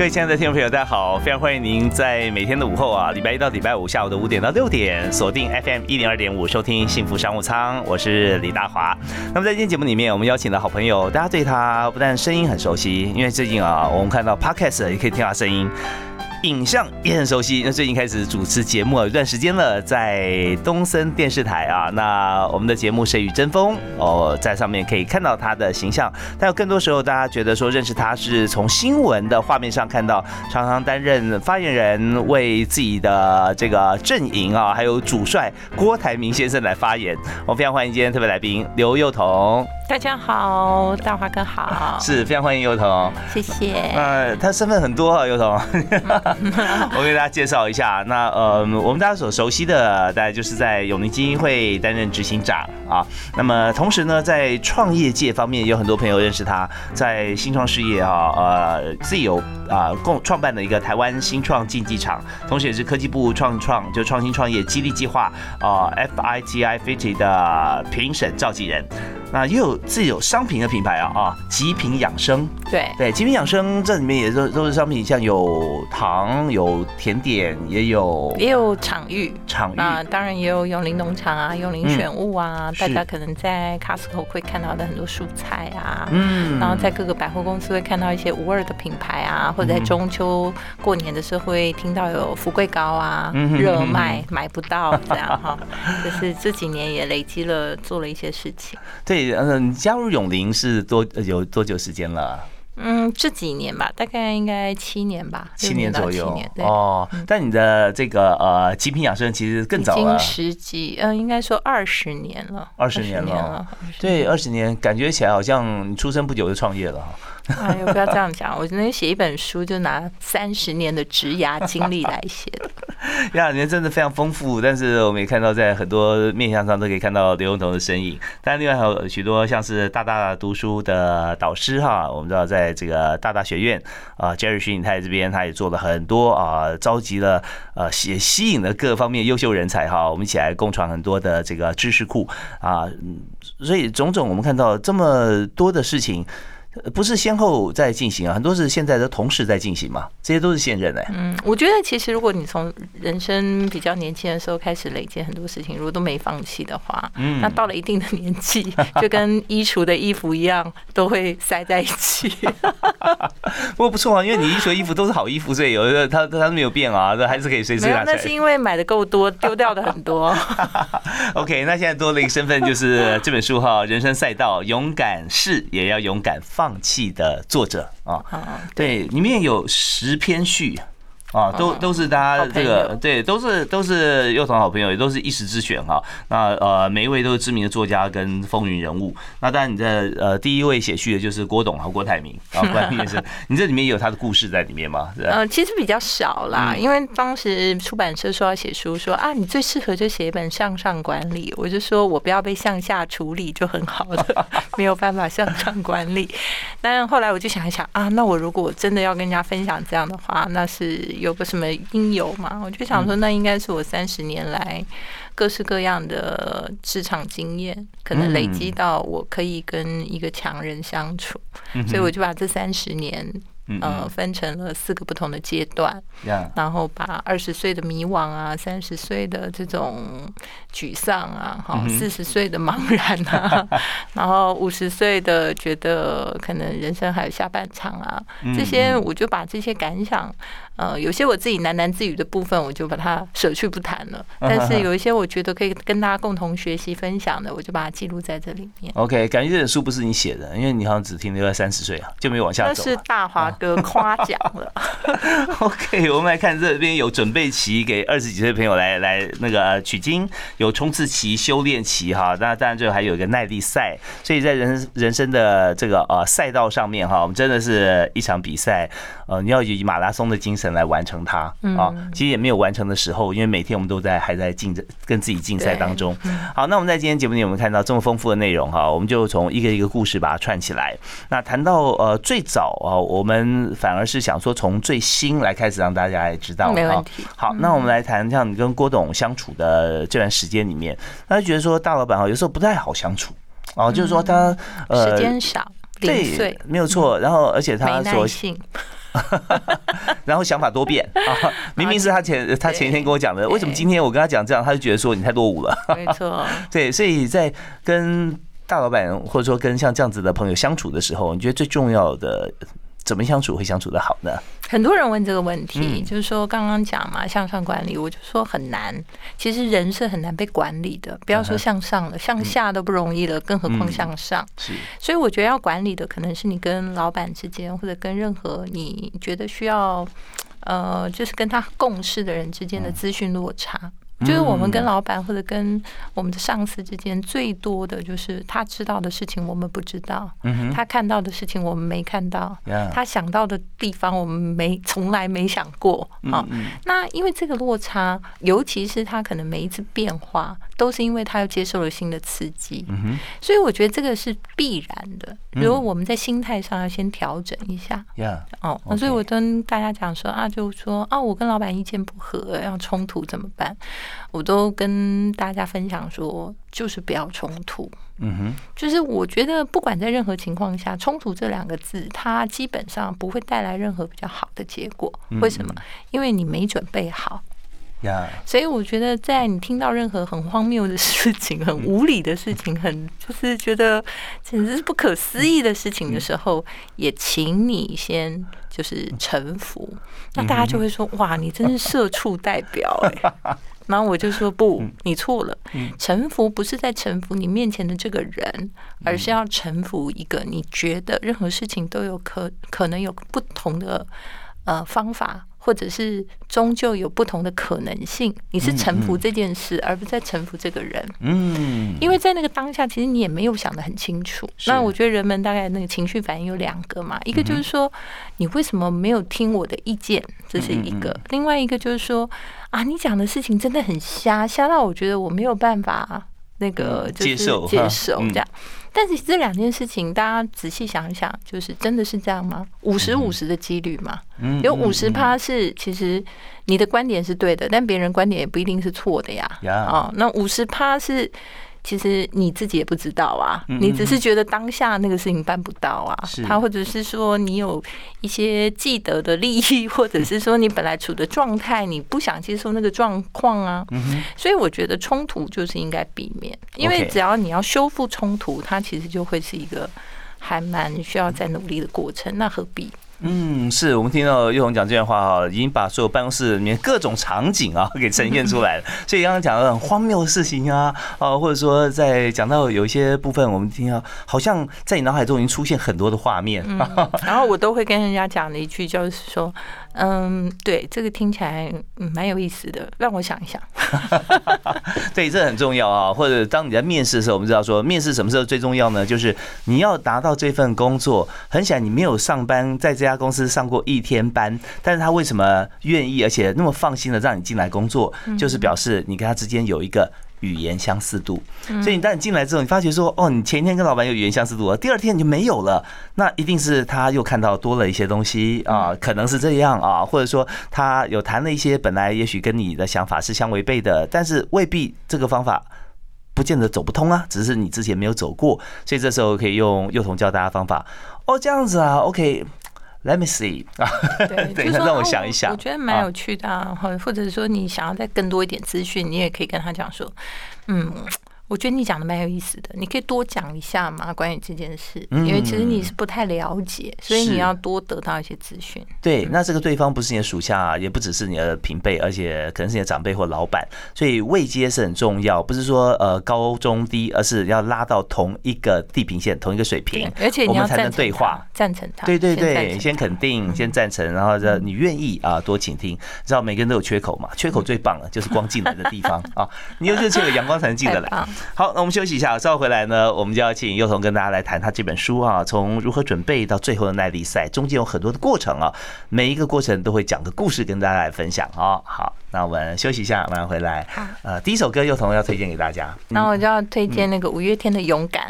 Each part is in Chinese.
各位亲爱的听众朋友，大家好！非常欢迎您在每天的午后啊，礼拜一到礼拜五下午的五点到六点，锁定 FM 一零二点五，收听幸福商务舱。我是李大华。那么在今天节目里面，我们邀请的好朋友，大家对他不但声音很熟悉，因为最近啊，我们看到 Podcast 也可以听到声音。影像也很熟悉，那最近开始主持节目有一段时间了，在东森电视台啊。那我们的节目《谁与争锋》哦，在上面可以看到他的形象。但有更多时候，大家觉得说认识他是从新闻的画面上看到，常常担任发言人，为自己的这个阵营啊，还有主帅郭台铭先生来发言。我非常欢迎今天特别来宾刘幼彤。大家好，大华哥好，是非常欢迎幼童，谢谢。呃，他身份很多啊，幼童，我给大家介绍一下。那呃，我们大家所熟悉的，大概就是在永宁基金会担任执行长啊。那么同时呢，在创业界方面，有很多朋友认识他，在新创事业啊，呃，自己有啊共创办的一个台湾新创竞技场，同时也是科技部创创就创新创业激励计划啊 FITI Fifty 的评审召集人。那又有自己有商品的品牌啊啊，极品养生。对。对，极品养生这里面也都都是商品，像有糖、有甜点，也有也有场域，场域。啊，当然也有永林农场啊，永林选物啊，大家可能在 Costco 会看到的很多蔬菜啊，嗯，然后在各个百货公司会看到一些无二的品牌啊，或者在中秋过年的时候会听到有福贵糕啊，热卖买不到这样哈，就是这几年也累积了做了一些事情。对。嗯，加入永林是多有多久时间了？嗯，这几年吧，大概应该七年吧，七年左右。哦，但你的这个呃极品养生其实更早了，十几，嗯，应该说二十年了，二十年了，对，二十年，感觉起来好像你出生不久就创业了哈。哎呦，不要这样讲！我今天写一本书，就拿三十年的职涯经历来写的。呀，人真的非常丰富，但是我们也看到，在很多面向上都可以看到刘永彤的身影。但，另外还有许多像是大大读书的导师哈，我们知道在这个大大学院啊，Jerry 徐颖泰这边，他也做了很多啊，召集了呃，也吸引了各方面优秀人才哈，我们一起来共创很多的这个知识库啊。所以种种，我们看到这么多的事情。不是先后在进行啊，很多是现在的同时在进行嘛，这些都是现任哎。嗯，我觉得其实如果你从人生比较年轻的时候开始累积很多事情，如果都没放弃的话，嗯，那到了一定的年纪，就跟衣橱的衣服一样，都会塞在一起。不过不错啊，因为你衣橱的衣服都是好衣服，所以有的它它没有变啊，这还是可以随时拿。那是因为买的够多，丢掉的很多。OK，那现在多了一个身份，就是这本书哈，人生赛道，勇敢是也要勇敢。放弃的作者啊，对，里面有十篇序。啊，都都是大家这个对，都是都是幼童好朋友，也都是一时之选哈。那呃，每一位都是知名的作家跟风云人物。那当然，你的呃第一位写序的就是郭董和郭台铭啊，郭台铭先生。你这里面也有他的故事在里面吗？呃，其实比较少啦，因为当时出版社说要写书，说啊，你最适合就写一本向上管理。我就说我不要被向下处理就很好了，没有办法向上管理。但后来我就想一想啊，那我如果真的要跟人家分享这样的话，那是。有个什么因由嘛？我就想说，那应该是我三十年来各式各样的职场经验，可能累积到我可以跟一个强人相处，所以我就把这三十年。呃，分成了四个不同的阶段，然后把二十岁的迷惘啊，三十岁的这种沮丧啊，哈，四十岁的茫然啊，然后五十岁的觉得可能人生还有下半场啊，这些我就把这些感想呃，有些我自己喃喃自语的部分，我就把它舍去不谈了。但是有一些我觉得可以跟大家共同学习分享的，我就把它记录在这里面。OK，感觉这本书不是你写的，因为你好像只停留在三十岁啊，就没有往下走。那是大华哥夸奖了。OK，我们来看这边有准备期给二十几岁朋友来来那个取经，有冲刺期、修炼期哈。那当然最后还有一个耐力赛，所以在人人生的这个呃赛道上面哈，我们真的是一场比赛，呃，你要以马拉松的精神来完成它啊。其实也没有完成的时候，因为每天我们都在还在竞争跟自己竞赛当中。好，那我们在今天节目里我们看到这么丰富的内容哈，我们就从一个一个故事把它串起来。那谈到呃最早啊，我们反而是想说从最新来开始让大家也知道。没问题。好，那我们来谈像你跟郭董相处的这段时间里面，他就觉得说大老板哈有时候不太好相处哦，就是说他呃时间少，对，没有错。然后而且他说。性。然后想法多变 啊！明明是他前他前一天跟我讲的，为什么今天我跟他讲这样，他就觉得说你太落伍了？没错，对，所以在跟大老板或者说跟像这样子的朋友相处的时候，你觉得最重要的？怎么相处会相处的好呢？很多人问这个问题，就是说刚刚讲嘛，向上管理，我就说很难。其实人是很难被管理的，不要说向上了，向下都不容易了，更何况向上。是，所以我觉得要管理的，可能是你跟老板之间，或者跟任何你觉得需要，呃，就是跟他共事的人之间的资讯落差。就是我们跟老板或者跟我们的上司之间，最多的就是他知道的事情我们不知道，他看到的事情我们没看到，他想到的地方我们没从来没想过。好。那因为这个落差，尤其是他可能每一次变化，都是因为他又接受了新的刺激，所以我觉得这个是必然的。如果我们在心态上要先调整一下，哦，所以我跟大家讲说啊，就说啊，我跟老板意见不合，要冲突怎么办？我都跟大家分享说，就是不要冲突。嗯哼，就是我觉得不管在任何情况下，冲突这两个字，它基本上不会带来任何比较好的结果。为什么？因为你没准备好。呀，所以我觉得在你听到任何很荒谬的事情、很无理的事情、很就是觉得简直是不可思议的事情的时候，也请你先就是臣服。那大家就会说：“哇，你真是社畜代表哎。”然后我就说不，你错了。臣服不是在臣服你面前的这个人，而是要臣服一个你觉得任何事情都有可可能有不同的呃方法。或者是终究有不同的可能性，你是臣服这件事，而不是在臣服这个人。嗯，因为在那个当下，其实你也没有想得很清楚。那我觉得人们大概那个情绪反应有两个嘛，一个就是说你为什么没有听我的意见，这是一个；另外一个就是说啊，你讲的事情真的很瞎，瞎到我觉得我没有办法那个接受接受这样。但是这两件事情，大家仔细想一想，就是真的是这样吗？五十五十的几率嘛，有五十趴是其实你的观点是对的，但别人观点也不一定是错的呀。啊，那五十趴是。其实你自己也不知道啊，你只是觉得当下那个事情办不到啊，他或者是说你有一些既得的利益，或者是说你本来处的状态，你不想接受那个状况啊，所以我觉得冲突就是应该避免，因为只要你要修复冲突，它其实就会是一个还蛮需要再努力的过程，那何必？嗯，是我们听到玉红讲这段话哈，已经把所有办公室里面各种场景啊给呈现出来了。所以刚刚讲的很荒谬的事情啊，啊，或者说在讲到有一些部分，我们听到好像在你脑海中已经出现很多的画面。然后我都会跟人家讲的一句就是说。嗯，对，这个听起来蛮有意思的，让我想一想。对，这很重要啊。或者当你在面试的时候，我们知道说，面试什么时候最重要呢？就是你要达到这份工作。很显然，你没有上班在这家公司上过一天班，但是他为什么愿意而且那么放心的让你进来工作？就是表示你跟他之间有一个。语言相似度，所以你当你进来之后，你发觉说，哦，你前一天跟老板有语言相似度了，第二天你就没有了，那一定是他又看到多了一些东西啊，可能是这样啊，或者说他有谈了一些本来也许跟你的想法是相违背的，但是未必这个方法不见得走不通啊，只是你之前没有走过，所以这时候可以用幼童教大家方法，哦，这样子啊，OK。Let me see 啊，对，就让我想一想，我觉得蛮有趣的，或或者说你想要再更多一点资讯，你也可以跟他讲说，嗯。我觉得你讲的蛮有意思的，你可以多讲一下嘛，关于这件事，因为其实你是不太了解，所以你要多得到一些资讯。对，那这个对方不是你的属下，也不只是你的平辈，而且可能是你的长辈或老板，所以位阶是很重要，不是说呃高中低，而是要拉到同一个地平线、同一个水平，而且我们才能对话，赞成他。对对对，先肯定，先赞成，然后你愿意啊，多倾听。知道每个人都有缺口嘛？缺口最棒了，就是光进来的地方啊，你有这个缺口，阳光才能进得来。好，那我们休息一下，稍后回来呢，我们就要请幼童跟大家来谈他这本书啊，从如何准备到最后的耐力赛，中间有很多的过程啊，每一个过程都会讲个故事跟大家来分享啊。好，那我们休息一下，马上回来。好，呃，第一首歌幼童要推荐给大家，那我就要推荐那个五月天的《勇敢》。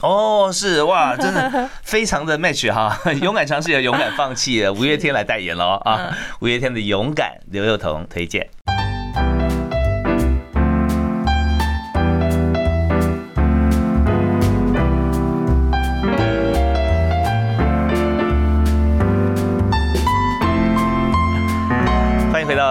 哦，是哇，真的非常的 match 哈，勇敢尝试也勇敢放弃，五月天来代言了啊，五月天的勇敢，刘幼彤推荐。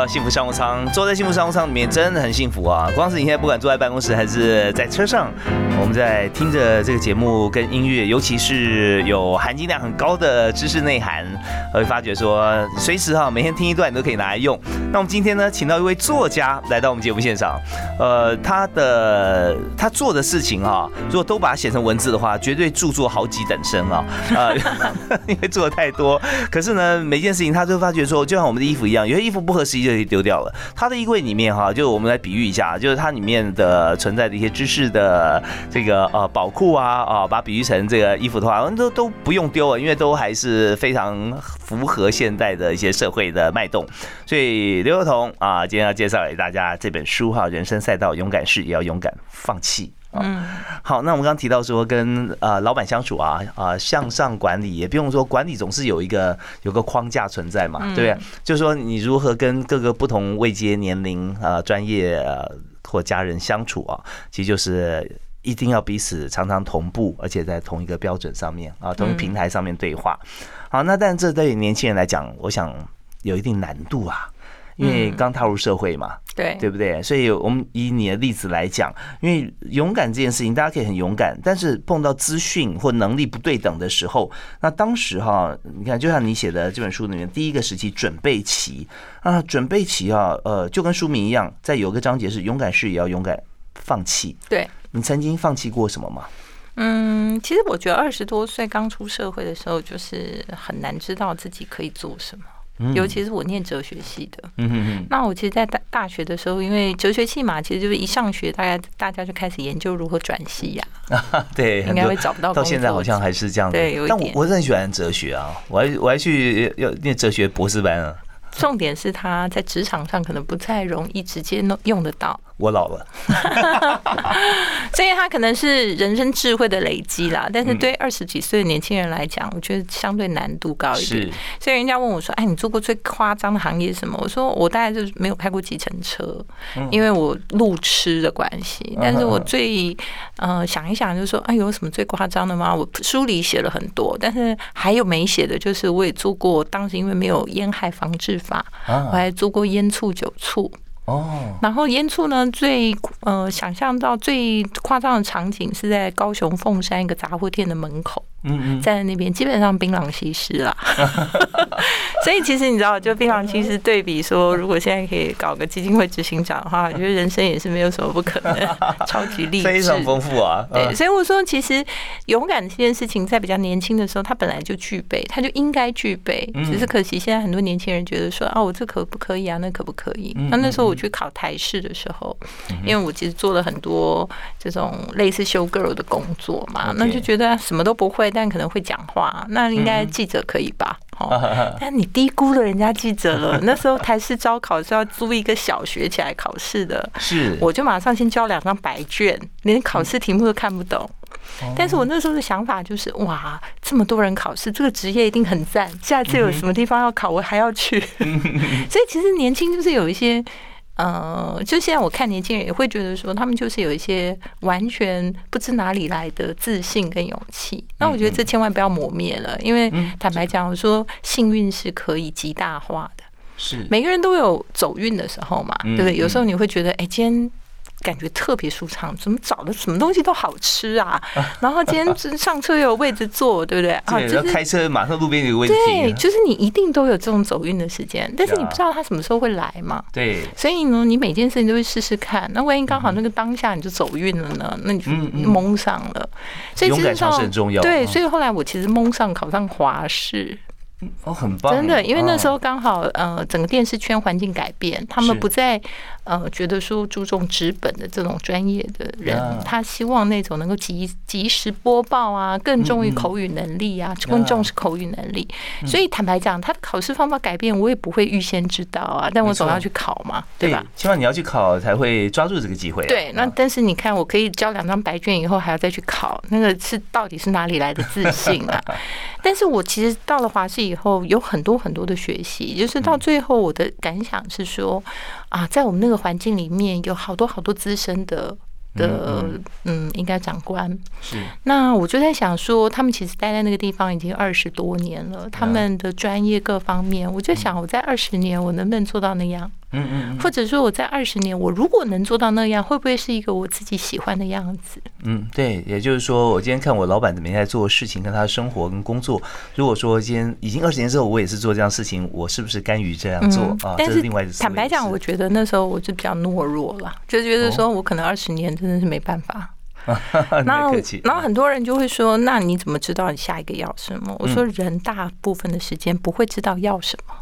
幸福商务舱，坐在幸福商务舱里面真的很幸福啊！光是你现在不管坐在办公室还是在车上，我们在听着这个节目跟音乐，尤其是有含金量很高的知识内涵，会发觉说随时哈每天听一段你都可以拿来用。那我们今天呢，请到一位作家来到我们节目现场，呃，他的他做的事情哈，如果都把它写成文字的话，绝对著作好几等身啊！啊 因为做的太多。可是呢，每件事情他都发觉说，就像我们的衣服一样，有些衣服不合。实际就丢掉了。他的衣柜里面哈，就我们来比喻一下，就是它里面的存在的一些知识的这个呃宝库啊啊，把比喻成这个衣服的话，都都不用丢了，因为都还是非常符合现代的一些社会的脉动。所以刘幼彤啊，今天要介绍给大家这本书哈，《人生赛道，勇敢是也要勇敢放弃》。嗯，好，那我们刚刚提到说跟呃老板相处啊啊向上管理，也不用说管理总是有一个有个框架存在嘛，对不对？就是说你如何跟各个不同位阶、年龄啊、专业或家人相处啊，其实就是一定要彼此常常同步，而且在同一个标准上面啊，同一平台上面对话。好，那但这对年轻人来讲，我想有一定难度啊。因为刚踏入社会嘛，对对不对？所以我们以你的例子来讲，因为勇敢这件事情，大家可以很勇敢，但是碰到资讯或能力不对等的时候，那当时哈，你看，就像你写的这本书里面第一个时期准备期啊，准备期啊，呃，就跟书名一样，在有个章节是勇敢是也要勇敢放弃。对你曾经放弃过什么吗？嗯，其实我觉得二十多岁刚出社会的时候，就是很难知道自己可以做什么。尤其是我念哲学系的，嗯哼哼。那我其实，在大大学的时候，因为哲学系嘛，其实就是一上学，大概大家就开始研究如何转系呀。对，应该会找不到。到现在好像还是这样。对，但我我是很喜欢哲学啊，我还我还去要念哲学博士班啊。重点是他在职场上可能不太容易直接弄用得到。我老了，所以他可能是人生智慧的累积啦。但是对二十几岁的年轻人来讲，我觉得相对难度高一点。所以人家问我说：“哎，你做过最夸张的行业是什么？”我说：“我大概就是没有开过计程车，因为我路痴的关系。但是我最呃想一想，就是说，哎，有什么最夸张的吗？我书里写了很多，但是还有没写的，就是我也做过。当时因为没有烟害防治法，我还做过烟醋酒醋。哦，然后烟醋呢，最呃想象到最夸张的场景是在高雄凤山一个杂货店的门口。嗯嗯，在那边基本上槟榔西施啦，所以其实你知道，就槟榔西施对比说，如果现在可以搞个基金会执行长的话，我觉得人生也是没有什么不可能，超级励志，非常丰富啊。对，所以我说，其实勇敢这件事情，在比较年轻的时候，他本来就具备，他就应该具备，只是可惜现在很多年轻人觉得说，啊，我这可不可以啊？那可不可以？那那时候我去考台试的时候，因为我其实做了很多这种类似修 girl 的工作嘛，那就觉得什么都不会。但可能会讲话，那应该记者可以吧？哦，但你低估了人家记者了。那时候台式招考是要租一个小学起来考试的，是，我就马上先交两张白卷，连考试题目都看不懂。但是我那时候的想法就是，哇，这么多人考试，这个职业一定很赞。下次有什么地方要考，我还要去。所以其实年轻就是有一些。呃，就现在我看年轻人也会觉得说，他们就是有一些完全不知哪里来的自信跟勇气。那我觉得这千万不要磨灭了，因为坦白讲，我说幸运是可以极大化的。是每个人都有走运的时候嘛，对不对？有时候你会觉得，哎，今天感觉特别舒畅，怎么找的什么东西都好吃啊？然后今天上车又有位置坐，对不对？啊，就是开车马上路边有位置对，就是你一定都有这种走运的时间，但是你不知道他什么时候会来嘛。对，所以呢，你每件事情都会试试看。那万一刚好那个当下你就走运了呢？那你就蒙上了。所以勇敢尝试很重要。对，所以后来我其实蒙上考上华视。哦，很棒！真的，因为那时候刚好呃，整个电视圈环境改变，他们不再呃觉得说注重纸本的这种专业的人，他希望那种能够及及时播报啊，更重于口语能力啊，更重视口语能力。所以坦白讲，他的考试方法改变，我也不会预先知道啊，但我总要去考嘛，对吧？希望你要去考才会抓住这个机会。对，那但是你看，我可以交两张白卷以后，还要再去考，那个是到底是哪里来的自信啊？但是我其实到了华视以后，有很多很多的学习，就是到最后我的感想是说，啊，在我们那个环境里面，有好多好多资深的的，嗯，应该长官是。那我就在想说，他们其实待在那个地方已经二十多年了，他们的专业各方面，我就想我在二十年我能不能做到那样？嗯嗯，或者说我在二十年，我如果能做到那样，会不会是一个我自己喜欢的样子？嗯，对，也就是说，我今天看我老板怎么在做事情，跟他的生活跟工作。如果说今天已经二十年之后，我也是做这样事情，我是不是甘于这样做啊？但是另外坦白讲，我觉得那时候我就比较懦弱了，就觉得说我可能二十年真的是没办法。然后，然后很多人就会说：“那你怎么知道你下一个要什么？”我说：“人大部分的时间不会知道要什么，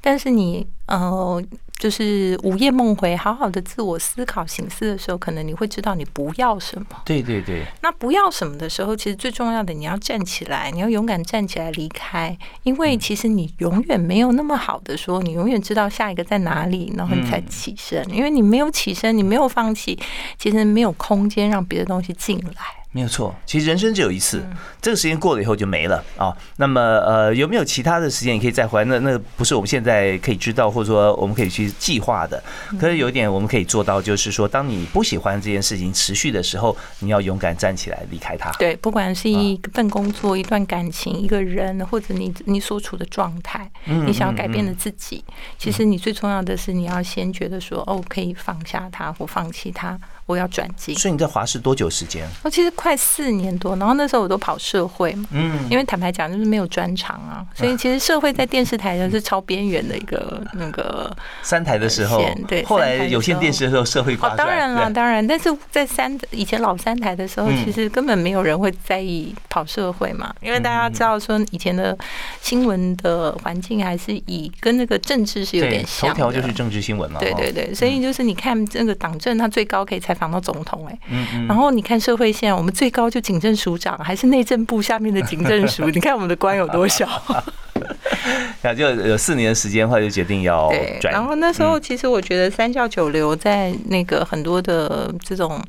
但是你呃。”就是午夜梦回，好好的自我思考、醒思的时候，可能你会知道你不要什么。对对对。那不要什么的时候，其实最重要的，你要站起来，你要勇敢站起来离开，因为其实你永远没有那么好的说，你永远知道下一个在哪里，然后你才起身。因为你没有起身，你没有放弃，其实没有空间让别的东西进来。没有错，其实人生只有一次，这个时间过了以后就没了啊。那么呃，有没有其他的时间你可以再回来？那那不是我们现在可以知道，或者说我们可以去计划的。可是有一点我们可以做到，就是说，当你不喜欢这件事情持续的时候，你要勇敢站起来离开它。对，不管是一份工作、一段感情、一个人，或者你你所处的状态，你想要改变的自己，其实你最重要的是你要先觉得说，哦，可以放下它或放弃它。我要转机，所以你在华视多久时间？我其实快四年多，然后那时候我都跑社会嘛，嗯，因为坦白讲就是没有专长啊，所以其实社会在电视台就是超边缘的一个 那个三台的时候，对，后来有线电视的时候社会哦，当然了，当然，但是在三以前老三台的时候，其实根本没有人会在意跑社会嘛，因为大家知道说以前的新闻的环境还是以跟那个政治是有点像，头条就是政治新闻嘛，对对对，所以就是你看这个党政，它最高可以采访。到总统哎，然后你看社会线，我们最高就警政署长，还是内政部下面的警政署，你看我们的官有多小。那就有四年的时间，后来就决定要转。然后那时候，其实我觉得三教九流在那个很多的这种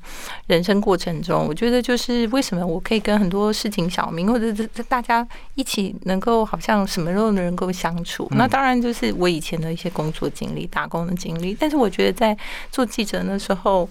人生过程中，我觉得就是为什么我可以跟很多市井小民或者是大家一起能够好像什么都能够相处。那当然就是我以前的一些工作经历、打工的经历。但是我觉得在做记者那时候，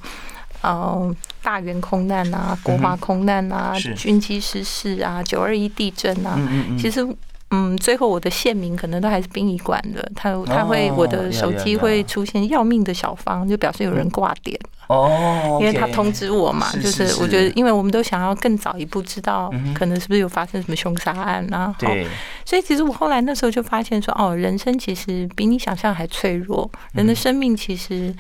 呃，大元空难啊，国华空难啊，军机失事啊，九二一地震啊，其实。嗯，最后我的县名可能都还是殡仪馆的，他他会我的手机会出现要命的小方，就表示有人挂点。哦，因为他通知我嘛，就是我觉得，因为我们都想要更早一步知道，可能是不是有发生什么凶杀案啊？对，所以其实我后来那时候就发现说，哦，人生其实比你想象还脆弱，人的生命其实。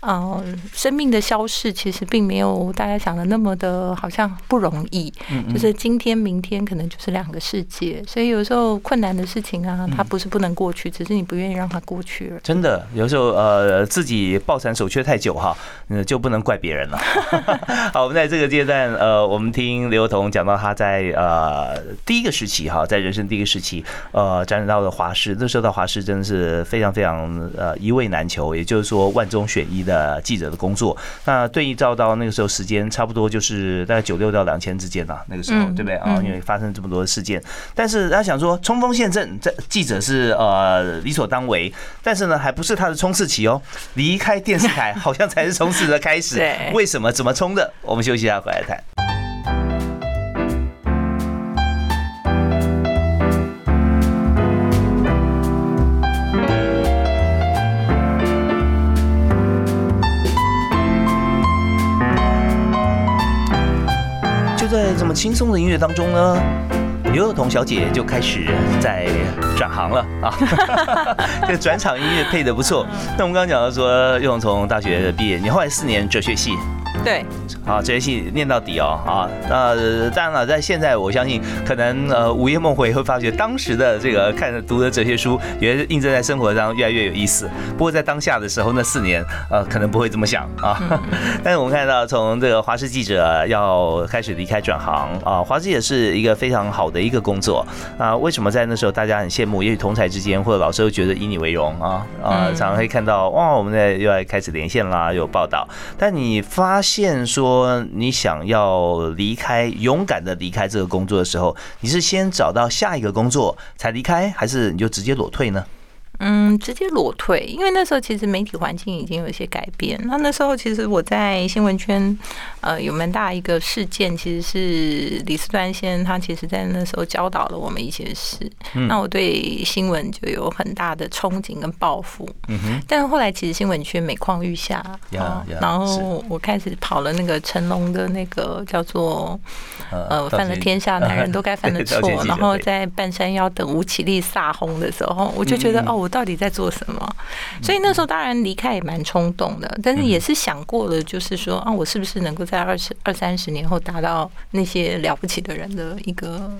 嗯，生命的消逝其实并没有大家想的那么的，好像不容易。嗯，就是今天、明天可能就是两个世界，所以有时候困难的事情啊，它不是不能过去，只是你不愿意让它过去了。真的，有时候呃，自己抱残守缺太久哈，嗯，就不能怪别人了。好，我们在这个阶段，呃，我们听刘同讲到他在呃第一个时期哈，在人生第一个时期，呃，沾染到了华师，那时候的华师真的是非常非常呃一位难求，也就是说万中选一。的记者的工作，那对照到那个时候时间，差不多就是大概九六到两千之间吧，那个时候对不对啊？因为发生这么多的事件，但是他想说冲锋陷阵，这记者是呃理所当为，但是呢，还不是他的冲刺期哦，离开电视台 好像才是冲刺的开始。为什么？怎么冲的？我们休息一下，回来谈。轻松的音乐当中呢，刘若彤小姐就开始在转行了啊。这个转场音乐配的不错。那我们刚刚讲到说，幼彤从大学毕业，你后来四年哲学系。对，好，这些戏念到底哦，啊，那当然了，在现在我相信，可能呃午夜梦回会发觉当时的这个看读的这些书，也印证在生活上越来越有意思。不过在当下的时候，那四年呃可能不会这么想啊。但是我们看到从这个华视记者要开始离开转行啊，华视也是一个非常好的一个工作啊。为什么在那时候大家很羡慕？也许同才之间或者老师都觉得以你为荣啊啊，常常会看到哇，我们在又要开始连线啦，有报道。但你发现说你想要离开，勇敢的离开这个工作的时候，你是先找到下一个工作才离开，还是你就直接裸退呢？嗯，直接裸退，因为那时候其实媒体环境已经有一些改变。那那时候其实我在新闻圈，呃，有蛮大一个事件，其实是李斯端先生他其实在那时候教导了我们一些事。那我对新闻就有很大的憧憬跟抱负。嗯哼。但是后来其实新闻圈每况愈下，然后我开始跑了那个成龙的那个叫做呃犯了天下男人都该犯的错，然后在半山腰等吴绮莉撒轰的时候，我就觉得哦。到底在做什么？所以那时候当然离开也蛮冲动的，但是也是想过了，就是说啊，我是不是能够在二十二三十年后达到那些了不起的人的一个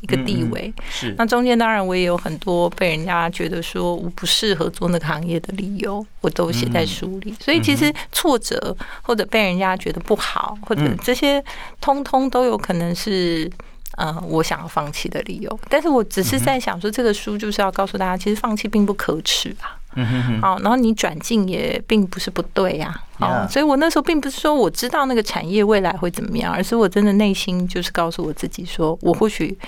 一个地位？是。那中间当然我也有很多被人家觉得说我不适合做那个行业的理由，我都写在书里。所以其实挫折或者被人家觉得不好，或者这些通通都有可能是。呃，我想要放弃的理由，但是我只是在想说，这个书就是要告诉大家，其实放弃并不可耻啊。嗯哼哼。好，然后你转进也并不是不对呀。哦，所以我那时候并不是说我知道那个产业未来会怎么样，而是我真的内心就是告诉我自己，说我或许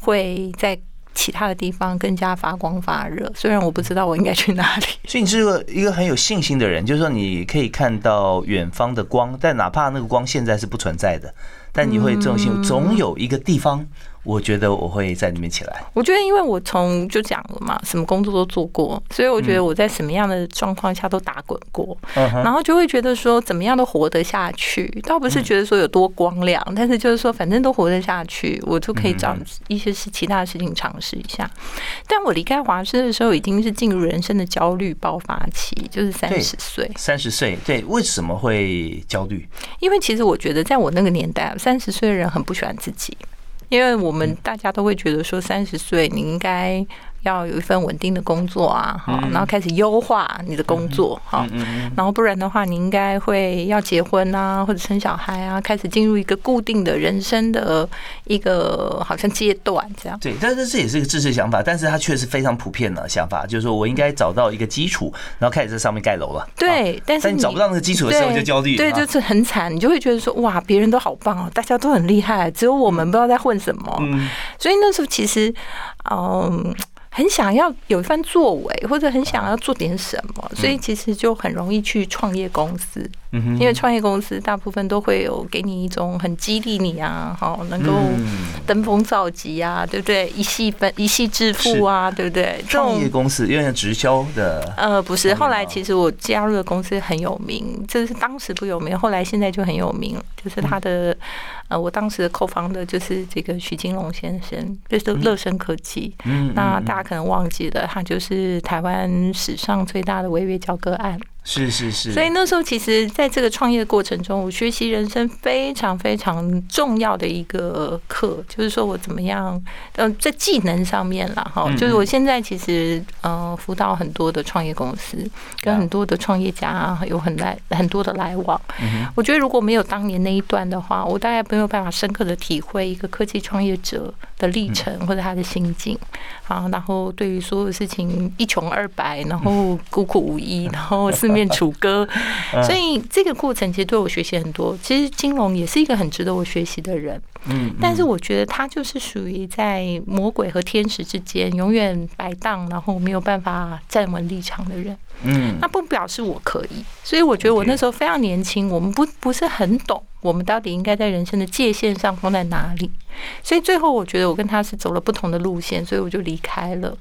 会在其他的地方更加发光发热。虽然我不知道我应该去哪里。所以你是个一个很有信心的人，就是说你可以看到远方的光，但哪怕那个光现在是不存在的。但你会这种心，总有一个地方。我觉得我会在里面起来。我觉得，因为我从就讲了嘛，什么工作都做过，所以我觉得我在什么样的状况下都打滚过，然后就会觉得说怎么样都活得下去。倒不是觉得说有多光亮，但是就是说反正都活得下去，我就可以找一些事其他的事情尝试一下。但我离开华师的时候，已经是进入人生的焦虑爆发期，就是三十岁。三十岁，对，为什么会焦虑？因为其实我觉得，在我那个年代，三十岁的人很不喜欢自己。因为我们大家都会觉得说，三十岁你应该。要有一份稳定的工作啊，好，然后开始优化你的工作，好，然后不然的话，你应该会要结婚啊，或者生小孩啊，开始进入一个固定的人生的一个好像阶段这样。对，但是这也是一个知识想法，但是它确实非常普遍的想法，就是说我应该找到一个基础，然后开始在上面盖楼了。对，但是你找不到那个基础的时候就焦虑，对，就是很惨，你就会觉得说哇，别人都好棒哦，大家都很厉害，只有我们不知道在混什么。嗯，所以那时候其实，嗯。很想要有一番作为，或者很想要做点什么，所以其实就很容易去创业公司。因为创业公司大部分都会有给你一种很激励你啊，好能够登峰造极啊，对不对？一系分一系致富啊，对不对？创业公司因为直销的，呃，不是。后来其实我加入的公司很有名，就是当时不有名，后来现在就很有名。就是他的，呃，我当时的购房的就是这个许金龙先生，就是乐生科技。嗯，那大家可能忘记了，他就是台湾史上最大的违约交割案。是是是，所以那时候其实在这个创业的过程中，我学习人生非常非常重要的一个课，就是说我怎么样，嗯，在技能上面了哈，就是我现在其实呃辅导很多的创业公司，跟很多的创业家有很来很多的来往。我觉得如果没有当年那一段的话，我大概没有办法深刻的体会一个科技创业者的历程或者他的心境。啊，然后对于所有事情一穷二白，然后孤苦无依，然后四面。面 楚歌，所以这个过程其实对我学习很多。其实金龙也是一个很值得我学习的人，嗯，但是我觉得他就是属于在魔鬼和天使之间永远摆荡，然后没有办法站稳立场的人，嗯，那不表示我可以。所以我觉得我那时候非常年轻，我们不不是很懂。我们到底应该在人生的界限上放在哪里？所以最后我觉得我跟他是走了不同的路线，所以我就离开了。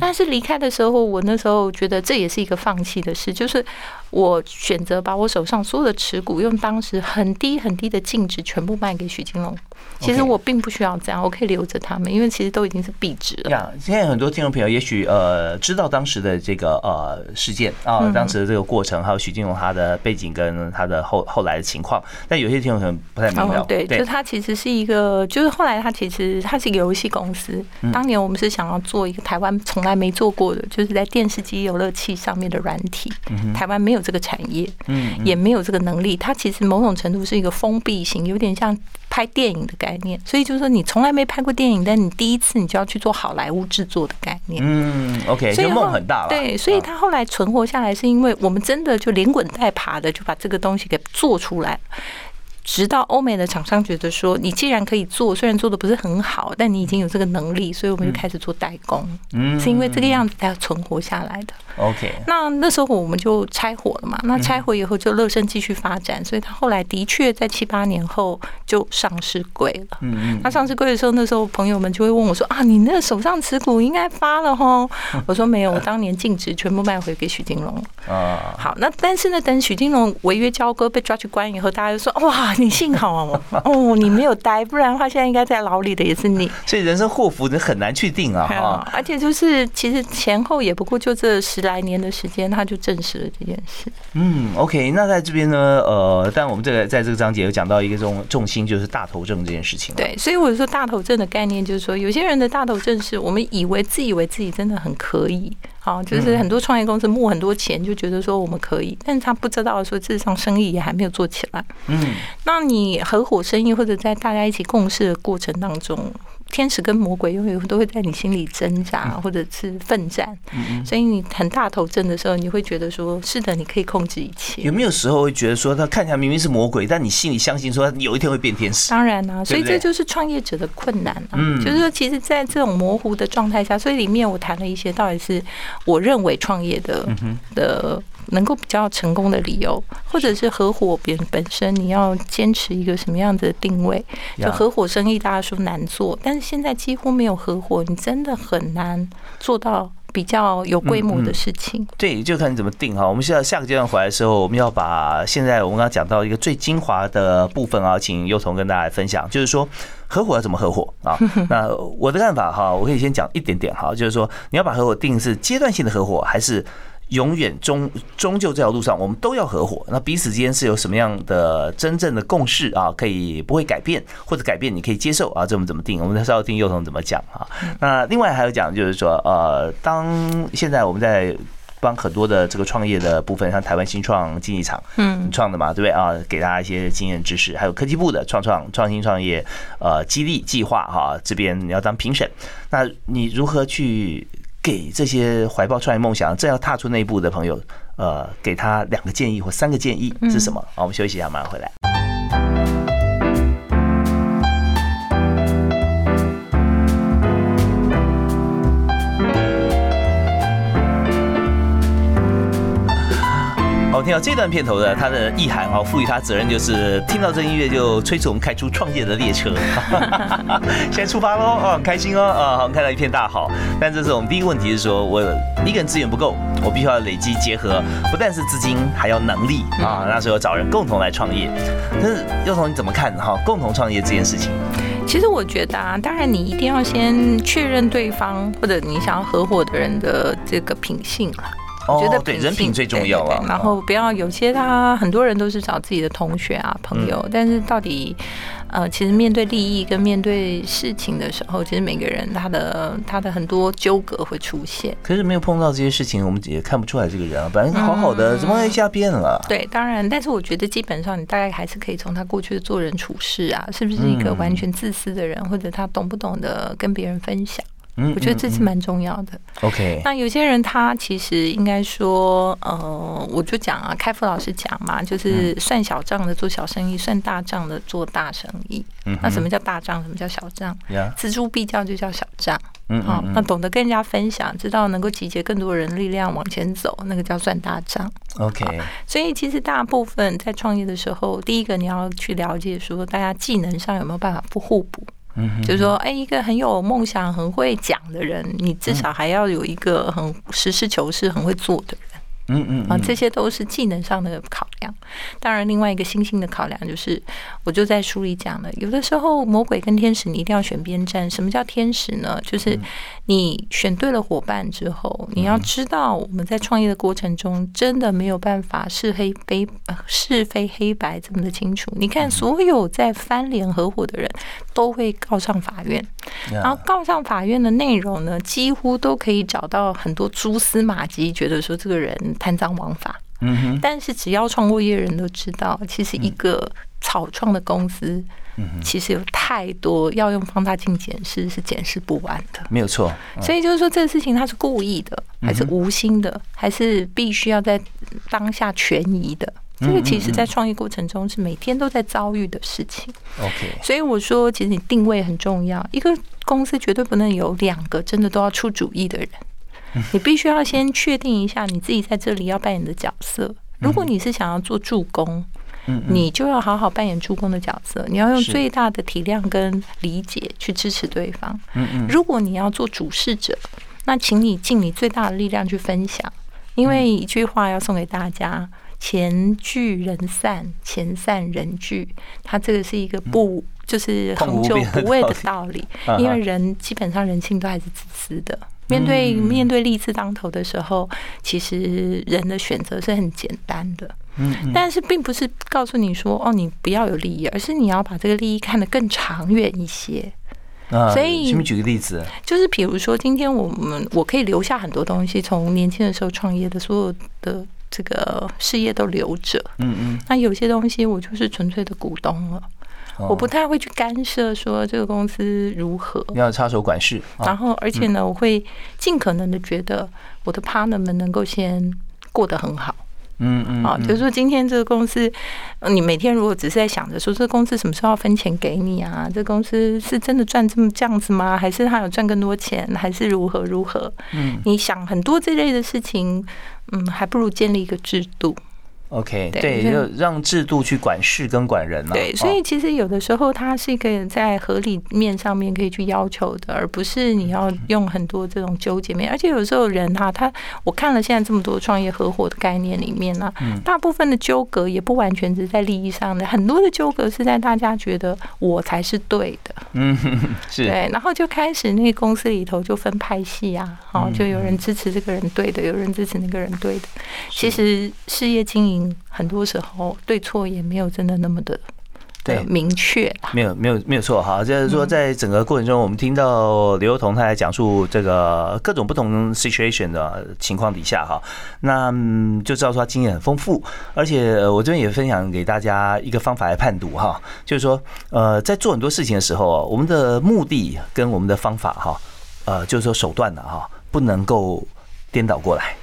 但是离开的时候，我那时候觉得这也是一个放弃的事，就是我选择把我手上所有的持股用当时很低很低的净值全部卖给许金龙。其实我并不需要这样，我可以留着他们，因为其实都已经是币值了。呀，现在很多听众朋友也许呃知道当时的这个呃事件啊，当时的这个过程，还有许金龙他的背景跟他的后后来的情况，但有些听众可能不太明了。对，就他其实是一个，就是后来他其实他是一个游戏公司。当年我们是想要做一个台湾从来没做过的，就是在电视机游乐器上面的软体。台湾没有这个产业，嗯，也没有这个能力。它其实某种程度是一个封闭型，有点像。拍电影的概念，所以就是说你从来没拍过电影，但你第一次你就要去做好莱坞制作的概念。嗯，OK，所以梦很大了。对，所以他后来存活下来，是因为我们真的就连滚带爬的就把这个东西给做出来。直到欧美的厂商觉得说，你既然可以做，虽然做的不是很好，但你已经有这个能力，所以我们就开始做代工。嗯，是因为这个样子才存活下来的。OK，那那时候我们就拆伙了嘛。那拆伙以后就乐生继续发展，所以他后来的确在七八年后就上市柜了。嗯嗯。他上市柜的时候，那时候朋友们就会问我说：“啊，你那手上持股应该发了哈？” 我说：“没有，我当年净值全部卖回给许金龙。”啊。好，那但是呢，等许金龙违约交割被抓去关以后，大家就说：“哇，你幸好哦，哦你没有呆，不然的话现在应该在牢里的也是你。”所以人生祸福你很难去定啊。啊。而且就是其实前后也不过就这十。来年的时间，他就证实了这件事。嗯，OK，那在这边呢，呃，但我们这个在这个章节有讲到一个重重心，就是大头症这件事情。对，所以我说大头症的概念就是说，有些人的大头症是我们以为自以为自己真的很可以，好，就是很多创业公司募很多钱，就觉得说我们可以，但是他不知道说事实上生意也还没有做起来。嗯，那你合伙生意或者在大家一起共事的过程当中。天使跟魔鬼永远都会在你心里挣扎，或者是奋战。所以你很大头阵的时候，你会觉得说：“是的，你可以控制一切。”有没有时候会觉得说，他看起来明明是魔鬼，但你心里相信说，有一天会变天使？当然啦，所以这就是创业者的困难啊。就是说，其实，在这种模糊的状态下，所以里面我谈了一些，到底是我认为创业的的。能够比较成功的理由，或者是合伙别人本身，你要坚持一个什么样子的定位？就合伙生意，大家说难做，但是现在几乎没有合伙，你真的很难做到比较有规模的事情。对，就看你怎么定哈。我们现在下个阶段回来的时候，我们要把现在我们刚刚讲到一个最精华的部分啊，请幼童跟大家来分享，就是说合伙要怎么合伙啊？那我的看法哈，我可以先讲一点点哈，就是说你要把合伙定是阶段性的合伙，还是？永远终终究这条路上，我们都要合伙。那彼此之间是有什么样的真正的共识啊？可以不会改变，或者改变你可以接受啊？这我们怎么定？我们稍后听幼童怎么讲啊？那另外还有讲就是说，呃，当现在我们在帮很多的这个创业的部分，像台湾新创竞技场，嗯，创的嘛，对不对啊？给大家一些经验知识，还有科技部的创创创新创业呃激励计划哈，这边你要当评审，那你如何去？给这些怀抱创业梦想、正要踏出那一步的朋友，呃，给他两个建议或三个建议是什么？好，我们休息一下，马上回来。听到这段片头的，它的意涵哦，赋予它责任就是听到这音乐就催促我们开出创业的列车。现在出发喽，哦，很开心哦，啊，好，看到一片大好。但这是我们第一个问题是说，我一个人资源不够，我必须要累积结合，不但是资金，还要能力啊。那时候找人共同来创业。但是幼童你怎么看哈？共同创业这件事情？其实我觉得啊，当然你一定要先确认对方或者你想要合伙的人的这个品性了。我觉得对人品最重要啊，然后不要有些他很多人都是找自己的同学啊朋友，但是到底呃，其实面对利益跟面对事情的时候，其实每个人他的他的很多纠葛会出现。可是没有碰到这些事情，我们也看不出来这个人啊，本来好好的，怎么一下变了？对，当然，但是我觉得基本上你大概还是可以从他过去的做人处事啊，是不是一个完全自私的人，或者他懂不懂得跟别人分享。我觉得这是蛮重要的。OK，那有些人他其实应该说，呃，我就讲啊，开复老师讲嘛，就是算小账的做小生意，算大账的做大生意。那什么叫大账？什么叫小账？锱铢必较就叫小账。嗯，好，那懂得跟人家分享，知道能够集结更多人力量往前走，那个叫算大账。OK，所以其实大部分在创业的时候，第一个你要去了解说，大家技能上有没有办法不互补。嗯，就是说，哎，一个很有梦想、很会讲的人，你至少还要有一个很实事求是、很会做的人。嗯嗯啊，这些都是技能上的考量。当然，另外一个新兴的考量就是，我就在书里讲了，有的时候魔鬼跟天使，你一定要选边站。什么叫天使呢？就是你选对了伙伴之后，你要知道我们在创业的过程中，真的没有办法是黑非是非黑白这么的清楚。你看，所有在翻脸合伙的人都会告上法院，然后告上法院的内容呢，几乎都可以找到很多蛛丝马迹，觉得说这个人。贪赃枉法，嗯哼，但是只要创过业人都知道，其实一个草创的公司，嗯其实有太多要用放大镜检视是检视不完的，没有错。所以就是说，这个事情他是故意的，还是无心的，还是必须要在当下权宜的？这个其实，在创业过程中是每天都在遭遇的事情。OK，所以我说，其实你定位很重要。一个公司绝对不能有两个真的都要出主意的人。你必须要先确定一下你自己在这里要扮演的角色。如果你是想要做助攻，你就要好好扮演助攻的角色。你要用最大的体谅跟理解去支持对方。如果你要做主事者，那请你尽你最大的力量去分享。因为一句话要送给大家：钱聚人散，钱散人聚。它这个是一个不就是恒久不畏的道理。因为人基本上人性都还是自私的。面对面对利字当头的时候，其实人的选择是很简单的，嗯，但是并不是告诉你说哦，你不要有利益，而是你要把这个利益看得更长远一些。啊，所以，请举个例子，就是比如说，今天我们我可以留下很多东西，从年轻的时候创业的所有的这个事业都留着，嗯嗯，那有些东西我就是纯粹的股东了。我不太会去干涉说这个公司如何，你要插手管事。然后，而且呢，我会尽可能的觉得我的 partner 们能够先过得很好。嗯嗯，啊，就是说今天这个公司，你每天如果只是在想着说这个公司什么时候要分钱给你啊？这公司是真的赚这么这样子吗？还是他有赚更多钱？还是如何如何？嗯，你想很多这类的事情，嗯，还不如建立一个制度。OK，对，就让制度去管事跟管人嘛。对，所以其实有的时候它是可以在合理面上面可以去要求的，而不是你要用很多这种纠结面。而且有时候人哈，他我看了现在这么多创业合伙的概念里面呢，大部分的纠葛也不完全只是在利益上的，很多的纠葛是在大家觉得我才是对的。嗯，是。对，然后就开始那个公司里头就分派系啊，好，就有人支持这个人对的，有人支持那个人对的。其实事业经营。很多时候对错也没有真的那么的对明确，没有没有没有错哈。就是说，在整个过程中，我们听到刘幼彤他来讲述这个各种不同 situation 的情况底下哈，那就知道说他经验很丰富。而且我这边也分享给大家一个方法来判读哈，就是说呃，在做很多事情的时候，我们的目的跟我们的方法哈，呃，就是说手段的哈，不能够颠倒过来。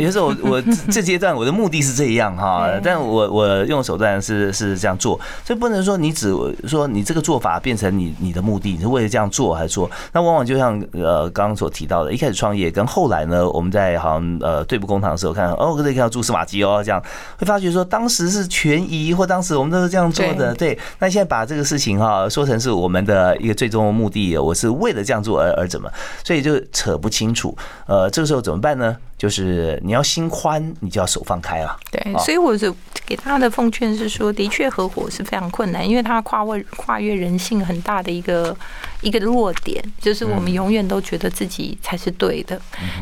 有时候我我这阶段我的目的是这样哈，但我我用手段是是这样做，所以不能说你只说你这个做法变成你你的目的，你是为了这样做还是做？那往往就像呃刚刚所提到的，一开始创业跟后来呢，我们在好像呃对簿公堂的时候看哦，可以看到蛛丝马迹哦，这样会发觉说当时是权宜，或当时我们都是这样做的，对。那现在把这个事情哈说成是我们的一个最终的目的，我是为了这样做而而怎么，所以就扯不清楚。呃，这个时候怎么办呢？就是你要心宽，你就要手放开了。对，所以我就给他的奉劝是说，的确合伙是非常困难，因为他跨越跨越人性很大的一个一个弱点，就是我们永远都觉得自己才是对的，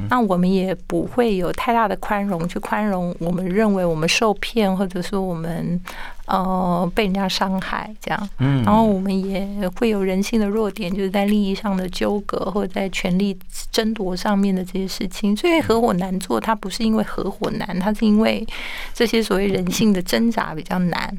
那我们也不会有太大的宽容去宽容我们认为我们受骗，或者说我们。呃，被人家伤害这样，嗯，然后我们也会有人性的弱点，就是在利益上的纠葛，或者在权力争夺上面的这些事情。所以合伙难做，它不是因为合伙难，它是因为这些所谓人性的挣扎比较难。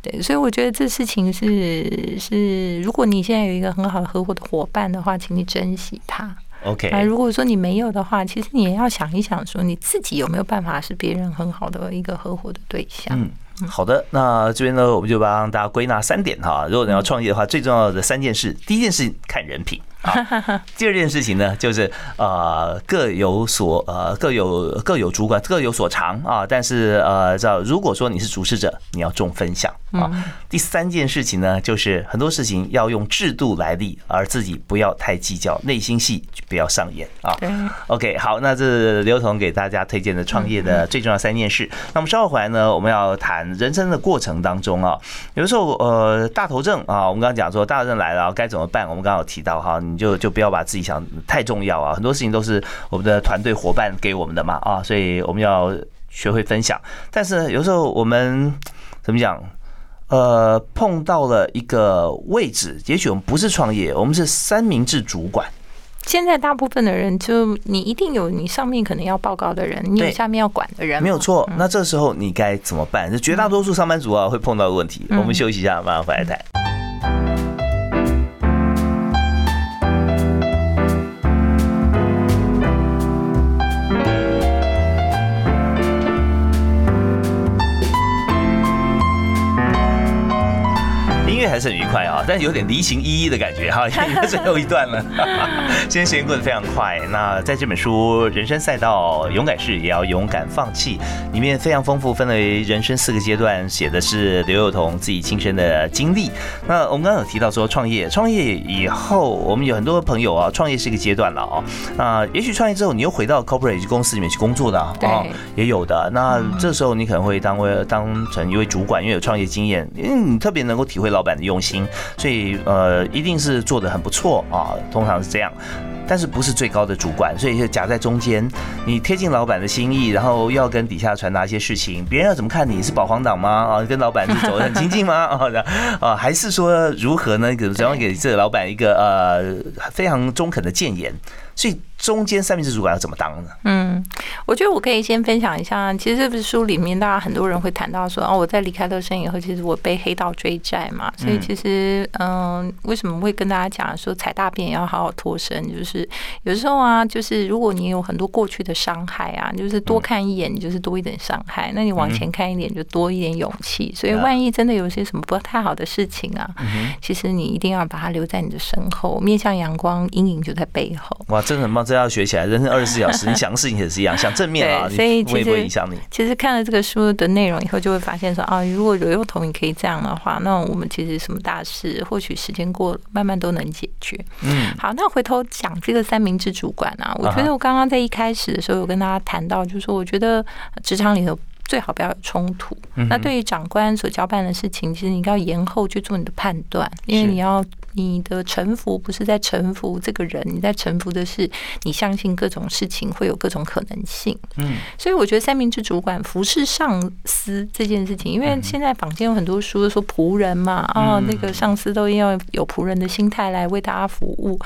对，所以我觉得这事情是是，如果你现在有一个很好的合伙的伙伴的话，请你珍惜他。OK，啊，如果说你没有的话，其实你也要想一想，说你自己有没有办法是别人很好的一个合伙的对象。嗯。好的，那这边呢，我们就帮大家归纳三点哈。如果你要创业的话，最重要的三件事，第一件事看人品。啊。第二件事情呢，就是呃各有所呃各有各有主管各有所长啊，但是呃，这如果说你是主事者，你要重分享啊。第三件事情呢，就是很多事情要用制度来立，而自己不要太计较，内心戏不要上演啊。OK，好，那这是刘彤给大家推荐的创业的最重要三件事。那么稍后回来呢，我们要谈人生的过程当中啊，有的时候呃大头症啊，我们刚刚讲说大头症来了该怎么办？我们刚刚有提到哈，你就就不要把自己想太重要啊，很多事情都是我们的团队伙伴给我们的嘛啊，所以我们要学会分享。但是有时候我们怎么讲？呃，碰到了一个位置，也许我们不是创业，我们是三明治主管。现在大部分的人，就你一定有你上面可能要报告的人，你有下面要管的人，没有错。那这时候你该怎么办？是绝大多数上班族啊会碰到的问题。我们休息一下，马上回来谈。还是很愉快啊，但是有点离情依依的感觉哈，因为最后一段了。今天时间过得非常快。那在这本书《人生赛道：勇敢是也要勇敢放弃》里面非常丰富，分为人生四个阶段，写的是刘幼彤自己亲身的经历。那我们刚刚有提到说创业，创业以后，我们有很多朋友啊，创业是一个阶段了啊。那也许创业之后，你又回到 corporate 公司里面去工作的啊，也有的。那这时候你可能会当为当成一位主管，因为有创业经验，因为你特别能够体会老板。用心，所以呃，一定是做的很不错啊，通常是这样，但是不是最高的主管，所以就夹在中间，你贴近老板的心意，然后又要跟底下传达一些事情，别人要怎么看你是保皇党吗？啊，跟老板是走得很亲近吗？啊，啊，还是说如何呢？怎样给这个老板一个呃非常中肯的谏言？所以。中间三明治主管要怎么当呢？嗯，我觉得我可以先分享一下。其实这本书里面，大家很多人会谈到说，哦，我在离开乐生以后，其实我被黑道追债嘛。所以其实，嗯，为什么会跟大家讲说踩大便也要好好脱身？就是有时候啊，就是如果你有很多过去的伤害啊，就是多看一眼，你就是多一点伤害。那你往前看一点，就多一点勇气。所以万一真的有些什么不太好的事情啊，其实你一定要把它留在你的身后，面向阳光，阴影就在背后。哇，真的很棒！这要学起来，人生二十四小时，你想的事情也是一样，想正面啊，所以其实影响你。其实看了这个书的内容以后，就会发现说啊，如果有幼童你可以这样的话，那我们其实什么大事，或许时间过了，慢慢都能解决。嗯，好，那回头讲这个三明治主管啊，我觉得我刚刚在一开始的时候有跟大家谈到，就是说我觉得职场里头最好不要有冲突。那对于长官所交办的事情，其实你要延后去做你的判断，因为你要。你的臣服不是在臣服这个人，你在臣服的是你相信各种事情会有各种可能性。嗯，所以我觉得三明治主管服侍上司这件事情，因为现在坊间有很多书说仆人嘛，啊，那个上司都要有仆人的心态来为大家服务。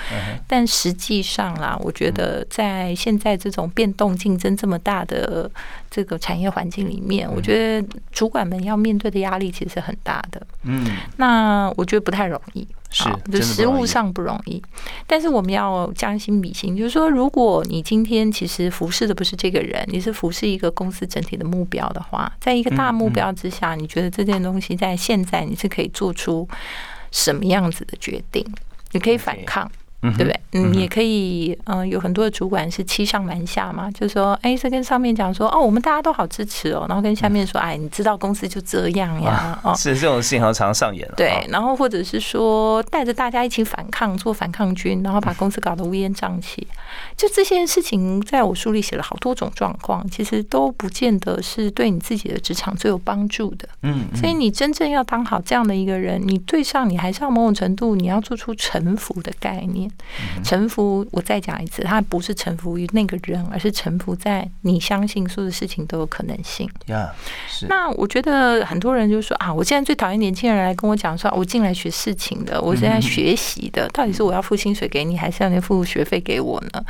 但实际上啦，我觉得在现在这种变动竞争这么大的这个产业环境里面，我觉得主管们要面对的压力其实是很大的。嗯，那我觉得不太容易。是，就实物上不容易，但是我们要将心比心，就是说，如果你今天其实服侍的不是这个人，你是服侍一个公司整体的目标的话，在一个大目标之下，你觉得这件东西在现在你是可以做出什么样子的决定？你可以反抗。对不对？嗯，也可以，嗯，有很多的主管是欺上瞒下嘛，就说，哎，是跟上面讲说，哦，我们大家都好支持哦，然后跟下面说，哎，你知道公司就这样呀，哦，是这种事情常常上演了。对，然后或者是说带着大家一起反抗，做反抗军，然后把公司搞得乌烟瘴气。就这些事情，在我书里写了好多种状况，其实都不见得是对你自己的职场最有帮助的。嗯，所以你真正要当好这样的一个人，你对上你还是要某种程度，你要做出臣服的概念。臣服，我再讲一次，他不是臣服于那个人，而是臣服在你相信所有的事情都有可能性。那我觉得很多人就说啊，我现在最讨厌年轻人来跟我讲说，我进来学事情的，我是在学习的，到底是我要付薪水给你，还是要你付学费给我呢？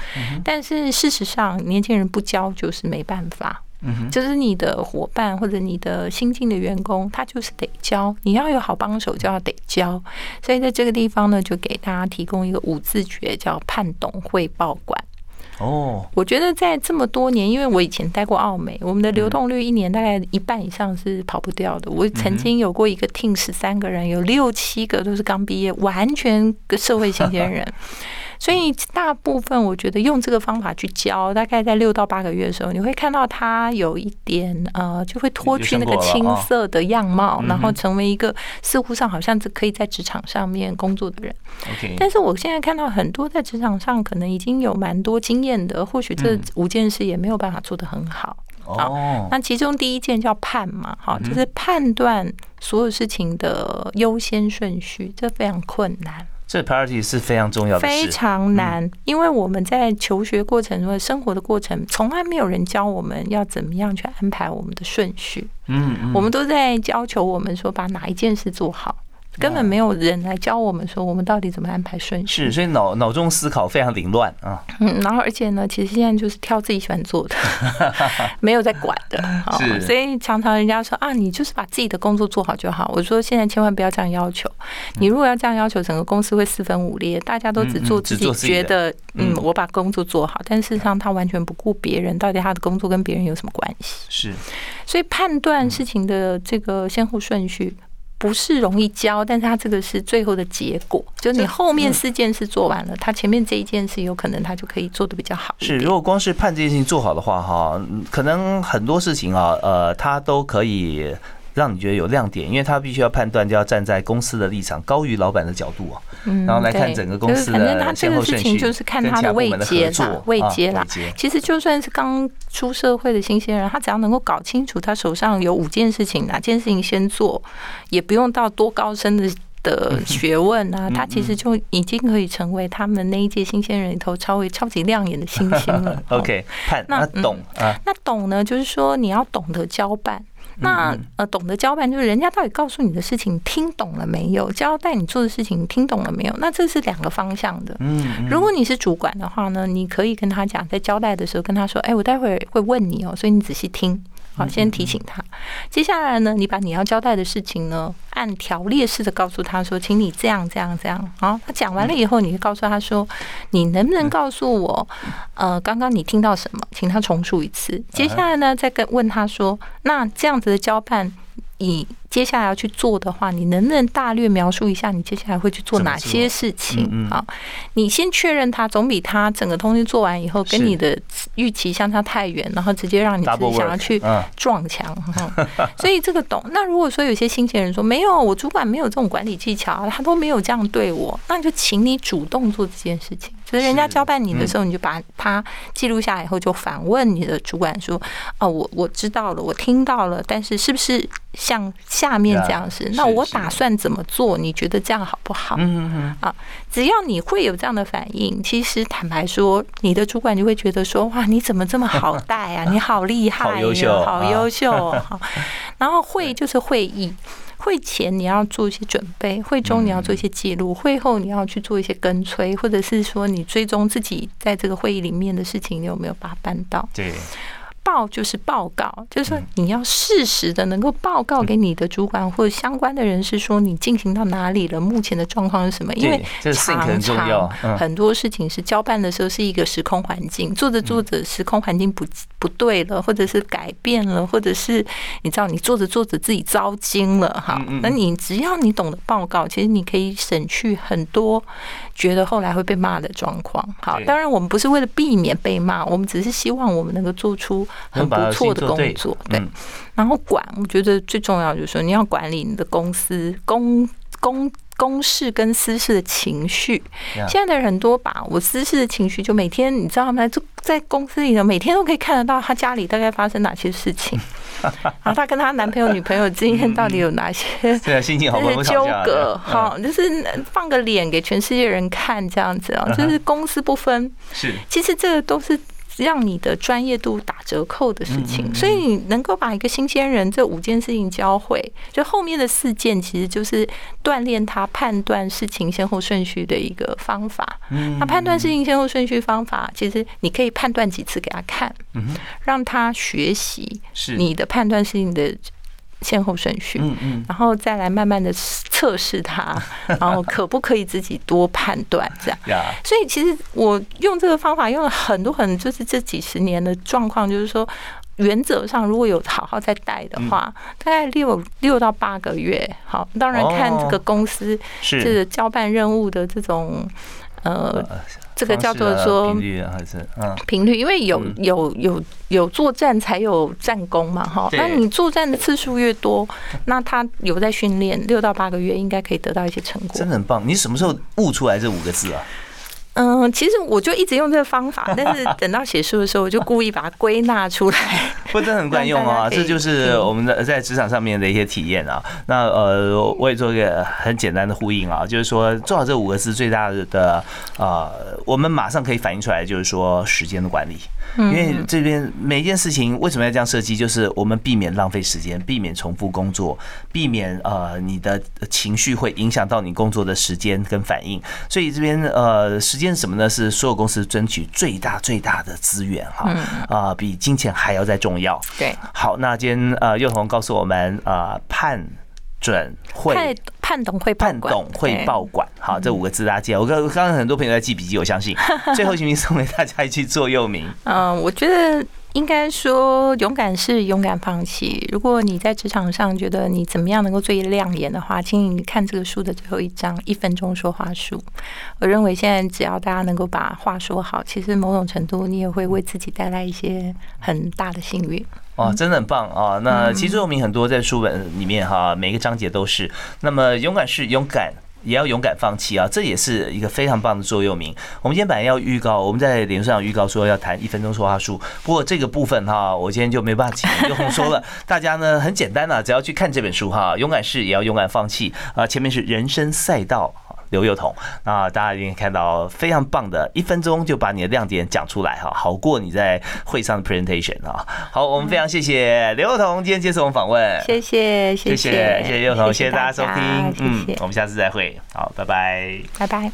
但是事实上，年轻人不教就是没办法。就是你的伙伴或者你的新进的员工，他就是得教。你要有好帮手，就要得教。所以在这个地方呢，就给大家提供一个五字诀，叫判懂汇报管。哦，我觉得在这么多年，因为我以前待过澳美，我们的流动率一年大概一半以上是跑不掉的。我曾经有过一个 team 十三个人，有六七个都是刚毕业，完全社会新鲜人。所以大部分我觉得用这个方法去教，大概在六到八个月的时候，你会看到他有一点呃，就会脱去那个青涩的样貌，然后成为一个似乎上好像是可以在职场上面工作的人。但是我现在看到很多在职场上可能已经有蛮多经验的，或许这五件事也没有办法做得很好。哦，那其中第一件叫判嘛，好，就是判断所有事情的优先顺序，这非常困难。这 priority 是非常重要的，非常难，因为我们在求学过程中、生活的过程，从来没有人教我们要怎么样去安排我们的顺序。嗯，我们都在要求我们说把哪一件事做好。根本没有人来教我们说我们到底怎么安排顺序，是所以脑脑中思考非常凌乱啊。嗯，然后而且呢，其实现在就是挑自己喜欢做的，没有在管的。是，所以常常人家说啊，你就是把自己的工作做好就好。我说现在千万不要这样要求，你如果要这样要求，整个公司会四分五裂，大家都只做自己觉得，嗯，我把工作做好，但事实上他完全不顾别人，到底他的工作跟别人有什么关系？是，所以判断事情的这个先后顺序。不是容易教，但是他这个是最后的结果，就你后面四件事做完了，他前面这一件事有可能他就可以做的比较好。是，如果光是判这件事情做好的话，哈，可能很多事情啊，呃，他都可以。让你觉得有亮点，因为他必须要判断，就要站在公司的立场高于老板的角度啊，然后来看整个公司的先后顺序，就是看他的位阶啦，位阶啦。其实就算是刚出社会的新鲜人，他只要能够搞清楚他手上有五件事情，哪件事情先做，也不用到多高深的的学问啊，他其实就已经可以成为他们那一届新鲜人里头超为超级亮眼的新星了。OK，判那懂啊？那懂呢？就是说你要懂得交办。那呃，懂得交办就是人家到底告诉你的事情听懂了没有？交代你做的事情听懂了没有？那这是两个方向的。嗯，如果你是主管的话呢，你可以跟他讲，在交代的时候跟他说：“哎，我待会儿会问你哦，所以你仔细听。”好，先提醒他。接下来呢，你把你要交代的事情呢，按条列式的告诉他说，请你这样这样这样。好，他讲完了以后，你就告诉他说，你能不能告诉我，呃，刚刚你听到什么？请他重述一次。接下来呢，再跟问他说，那这样子的交办，你。接下来要去做的话，你能不能大略描述一下你接下来会去做哪些事情？好，你先确认他，总比他整个东西做完以后跟你的预期相差太远，然后直接让你自己想要去撞墙。所以这个懂。那如果说有些新鲜人说没有，我主管没有这种管理技巧，他都没有这样对我，那就请你主动做这件事情。所以人家交办你的时候，你就把它记录下来以后，就反问你的主管说：“哦，我我知道了，我听到了，但是是不是像？”下面这样是，那我打算怎么做？你觉得这样好不好？嗯嗯啊，只要你会有这样的反应，其实坦白说，你的主管就会觉得说，哇，你怎么这么好带啊？你好厉害，好优秀，好优秀。好，然后会 就是会议，会前你要做一些准备，会中你要做一些记录，会后你要去做一些跟催，或者是说你追踪自己在这个会议里面的事情，你有没有把它办到？对。报就是报告，就是说你要适时的能够报告给你的主管或者相关的人士，说你进行到哪里了，目前的状况是什么？因为常常很多事情是交办的时候是一个时空环境，做着做着时空环境不不对了，或者是改变了，或者是你知道你做着做着自己糟心了哈。那你只要你懂得报告，其实你可以省去很多觉得后来会被骂的状况。好，当然我们不是为了避免被骂，我们只是希望我们能够做出。很不错的工作，对。然后管，我觉得最重要就是说，你要管理你的公司公公公事跟私事的情绪。现在的人多把我私事的情绪，就每天你知道吗？就在公司里头，每天都可以看得到他家里大概发生哪些事情。然后他跟他男朋友、女朋友之间到底有哪些 心情好纠葛？好，就是放个脸给全世界人看这样子啊，就是公私不分。是，其实这个都是。让你的专业度打折扣的事情，所以你能够把一个新鲜人这五件事情教会，就后面的四件其实就是锻炼他判断事情先后顺序的一个方法。那判断事情先后顺序方法，其实你可以判断几次给他看，让他学习你的判断事情的。先后顺序，嗯嗯，然后再来慢慢的测试它，然后可不可以自己多判断这样。所以其实我用这个方法用了很多很，就是这几十年的状况，就是说原则上如果有好好在带的话，大概六六到八个月。好，当然看这个公司这个交办任务的这种呃。这个叫做说频率啊还是嗯频率，因为有嗯有有有作战才有战功嘛，哈。那你作战的次数越多，那他有在训练，六到八个月应该可以得到一些成果真。的很棒。你什么时候悟出来这五个字啊？嗯，其实我就一直用这个方法，但是等到写书的时候，我就故意把它归纳出来。不，真的很管用啊！这就是我们的在职场上面的一些体验啊。那呃，我也做一个很简单的呼应啊，就是说做好这五个字最大的呃，我们马上可以反映出来，就是说时间的管理。因为这边每一件事情为什么要这样设计？就是我们避免浪费时间，避免重复工作，避免呃你的情绪会影响到你工作的时间跟反应。所以这边呃时间是什么呢？是所有公司争取最大最大的资源哈啊、比金钱还要再重要。对，好，那今天呃幼童告诉我们呃判准会判判懂会判董会对报管，好，这五个字大家记。我刚刚刚很多朋友在记笔记，我相信 最后一名送给大家一句座右铭。嗯，我觉得应该说勇敢是勇敢放弃。如果你在职场上觉得你怎么样能够最亮眼的话，请你看这个书的最后一章《一分钟说话术》。我认为现在只要大家能够把话说好，其实某种程度你也会为自己带来一些很大的幸运。哇，真的很棒啊！那其实我们很多在书本里面哈，每个章节都是。那么勇敢是勇敢。也要勇敢放弃啊，这也是一个非常棒的座右铭。我们今天本来要预告，我们在脸书上预告说要谈一分钟说话术，不过这个部分哈，我今天就没办法请刘红说了。大家呢很简单啊，只要去看这本书哈，勇敢是也要勇敢放弃啊。前面是人生赛道。刘幼彤，那大家已经看到非常棒的，一分钟就把你的亮点讲出来哈，好过你在会上的 presentation 啊。好，我们非常谢谢刘幼彤今天接受我们访问，谢谢，谢谢谢谢谢幼彤，谢谢大家收听，嗯，我们下次再会，好，拜拜。拜拜。